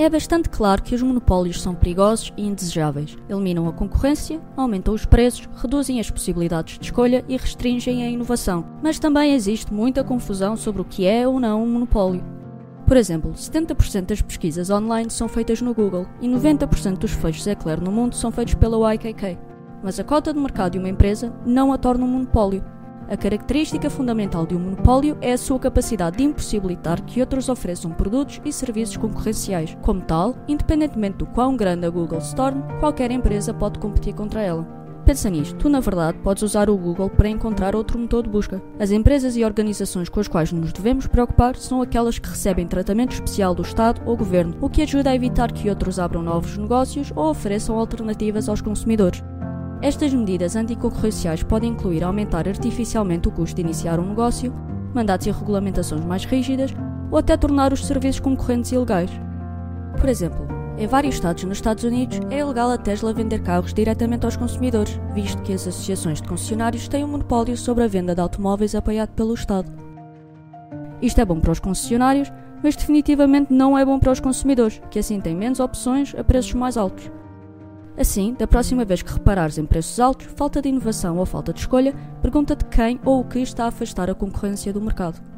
É bastante claro que os monopólios são perigosos e indesejáveis. Eliminam a concorrência, aumentam os preços, reduzem as possibilidades de escolha e restringem a inovação. Mas também existe muita confusão sobre o que é ou não um monopólio. Por exemplo, 70% das pesquisas online são feitas no Google e 90% dos fechos Eclair no mundo são feitos pela YKK. Mas a cota de mercado de uma empresa não a torna um monopólio. A característica fundamental de um monopólio é a sua capacidade de impossibilitar que outros ofereçam produtos e serviços concorrenciais. Como tal, independentemente do quão grande a Google se torne, qualquer empresa pode competir contra ela. Pensa nisto, tu na verdade podes usar o Google para encontrar outro motor de busca. As empresas e organizações com as quais nos devemos preocupar são aquelas que recebem tratamento especial do Estado ou governo, o que ajuda a evitar que outros abram novos negócios ou ofereçam alternativas aos consumidores. Estas medidas anticoncorrenciais podem incluir aumentar artificialmente o custo de iniciar um negócio, mandatos e regulamentações mais rígidas ou até tornar os serviços concorrentes ilegais. Por exemplo, em vários estados nos Estados Unidos é ilegal a Tesla vender carros diretamente aos consumidores, visto que as associações de concessionários têm um monopólio sobre a venda de automóveis apoiado pelo Estado. Isto é bom para os concessionários, mas definitivamente não é bom para os consumidores, que assim têm menos opções a preços mais altos. Assim, da próxima vez que reparares em preços altos, falta de inovação ou falta de escolha, pergunta-te quem ou o que está a afastar a concorrência do mercado.